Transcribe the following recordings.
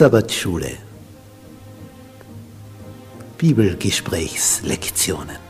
Sabbatschule. Bibelgesprächslektionen.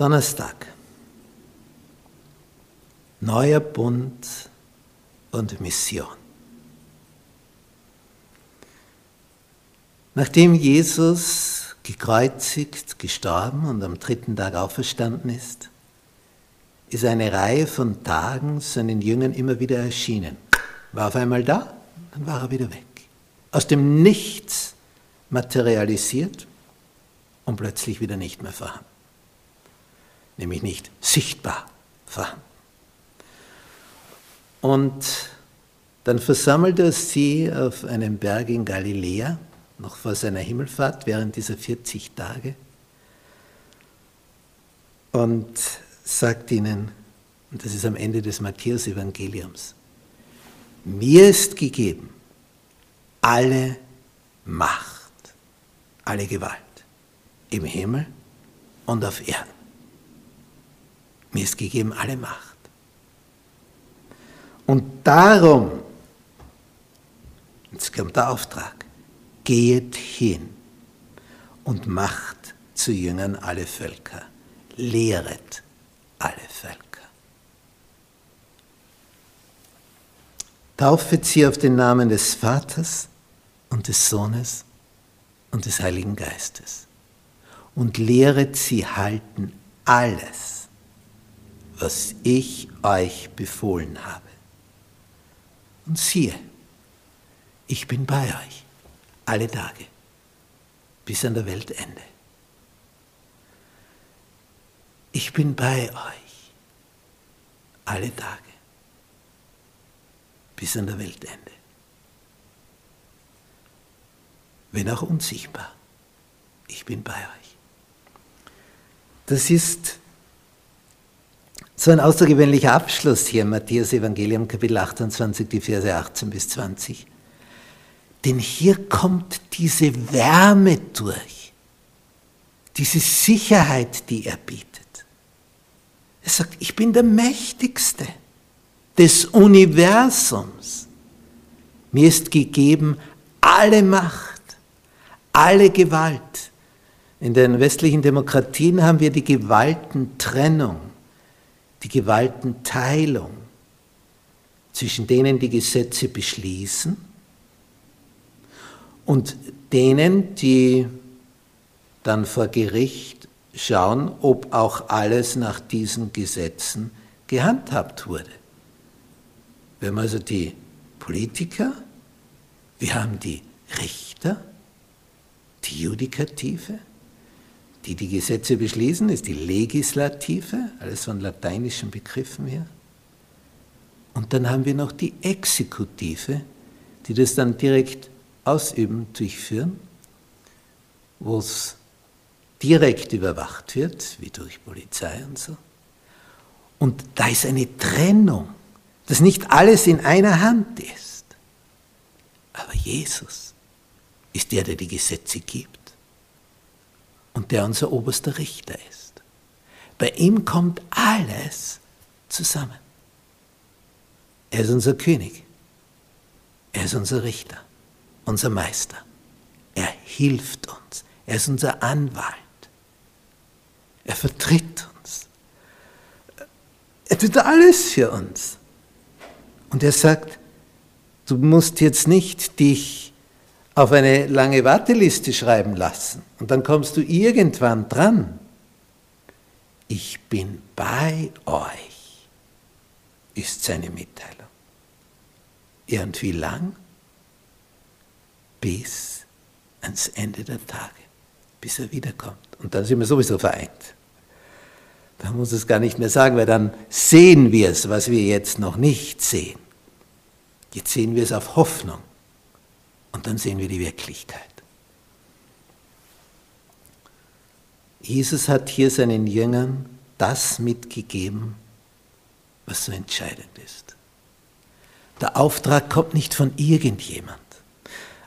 Donnerstag. Neuer Bund und Mission. Nachdem Jesus gekreuzigt, gestorben und am dritten Tag auferstanden ist, ist eine Reihe von Tagen seinen Jüngern immer wieder erschienen. War auf einmal da, dann war er wieder weg. Aus dem Nichts materialisiert und plötzlich wieder nicht mehr vorhanden. Nämlich nicht sichtbar vorhanden. Und dann versammelt er sie auf einem Berg in Galiläa noch vor seiner Himmelfahrt, während dieser 40 Tage, und sagt ihnen, und das ist am Ende des Matthäus-Evangeliums, mir ist gegeben alle Macht, alle Gewalt im Himmel und auf Erden. Mir ist gegeben alle Macht. Und darum, jetzt kommt der Auftrag, geht hin und macht zu Jüngern alle Völker, lehret alle Völker. Taufet sie auf den Namen des Vaters und des Sohnes und des Heiligen Geistes und lehret sie halten alles, was ich euch befohlen habe. Und siehe, ich bin bei euch alle Tage bis an der Weltende. Ich bin bei euch alle Tage bis an der Weltende. Wenn auch unsichtbar, ich bin bei euch. Das ist so ein außergewöhnlicher Abschluss hier Matthäus Evangelium Kapitel 28, die Verse 18 bis 20. Denn hier kommt diese Wärme durch, diese Sicherheit, die er bietet. Er sagt, ich bin der Mächtigste des Universums. Mir ist gegeben alle Macht, alle Gewalt. In den westlichen Demokratien haben wir die Gewaltentrennung, die Gewaltenteilung zwischen denen, die Gesetze beschließen und denen, die dann vor Gericht schauen, ob auch alles nach diesen Gesetzen gehandhabt wurde. Wir haben also die Politiker, wir haben die Richter, die Judikative, die die Gesetze beschließen, ist die Legislative, alles von lateinischen Begriffen her. Und dann haben wir noch die Exekutive, die das dann direkt ausüben, durchführen, wo es direkt überwacht wird, wie durch Polizei und so. Und da ist eine Trennung, dass nicht alles in einer Hand ist. Aber Jesus ist der, der die Gesetze gibt und der unser oberster Richter ist. Bei ihm kommt alles zusammen. Er ist unser König. Er ist unser Richter unser Meister. Er hilft uns. Er ist unser Anwalt. Er vertritt uns. Er tut alles für uns. Und er sagt, du musst jetzt nicht dich auf eine lange Warteliste schreiben lassen und dann kommst du irgendwann dran. Ich bin bei euch, ist seine Mitteilung. Ja, und wie lang? Bis ans Ende der Tage, bis er wiederkommt. Und dann sind wir sowieso vereint. Da muss es gar nicht mehr sagen, weil dann sehen wir es, was wir jetzt noch nicht sehen. Jetzt sehen wir es auf Hoffnung und dann sehen wir die Wirklichkeit. Jesus hat hier seinen Jüngern das mitgegeben, was so entscheidend ist. Der Auftrag kommt nicht von irgendjemand.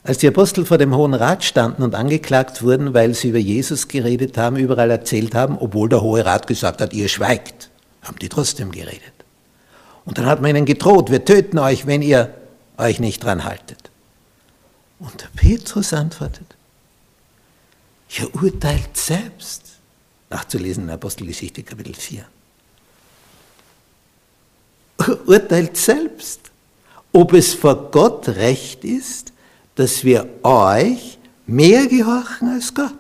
Als die Apostel vor dem Hohen Rat standen und angeklagt wurden, weil sie über Jesus geredet haben, überall erzählt haben, obwohl der Hohe Rat gesagt hat, ihr schweigt, haben die trotzdem geredet. Und dann hat man ihnen gedroht, wir töten euch, wenn ihr euch nicht dran haltet. Und der Petrus antwortet, ihr urteilt selbst. Nachzulesen in Apostelgeschichte Kapitel 4. Urteilt selbst, ob es vor Gott recht ist, dass wir euch mehr gehorchen als Gott.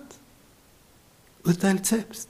Urteilt selbst.